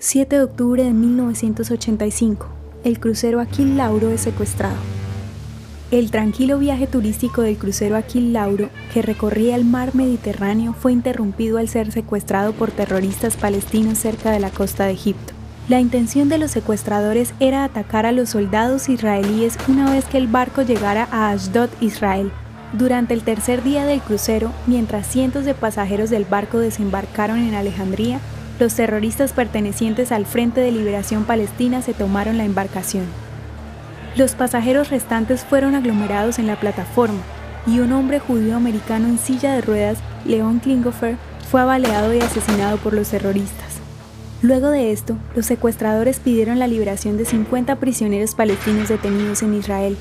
7 de octubre de 1985. El crucero Aquil Lauro es secuestrado. El tranquilo viaje turístico del crucero Aquil Lauro, que recorría el mar Mediterráneo, fue interrumpido al ser secuestrado por terroristas palestinos cerca de la costa de Egipto. La intención de los secuestradores era atacar a los soldados israelíes una vez que el barco llegara a Ashdod, Israel. Durante el tercer día del crucero, mientras cientos de pasajeros del barco desembarcaron en Alejandría, los terroristas pertenecientes al Frente de Liberación Palestina se tomaron la embarcación. Los pasajeros restantes fueron aglomerados en la plataforma y un hombre judío americano en silla de ruedas, León Klingofer, fue abaleado y asesinado por los terroristas. Luego de esto, los secuestradores pidieron la liberación de 50 prisioneros palestinos detenidos en Israel,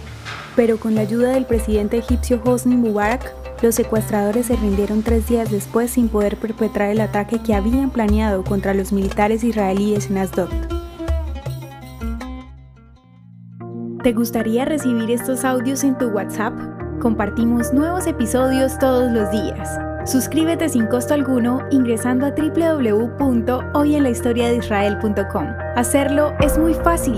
pero con la ayuda del presidente egipcio Hosni Mubarak, los secuestradores se rindieron tres días después sin poder perpetrar el ataque que habían planeado contra los militares israelíes en Asdod. ¿Te gustaría recibir estos audios en tu WhatsApp? Compartimos nuevos episodios todos los días. Suscríbete sin costo alguno ingresando a www.hoyenlahistoriadeisrael.com. Hacerlo es muy fácil.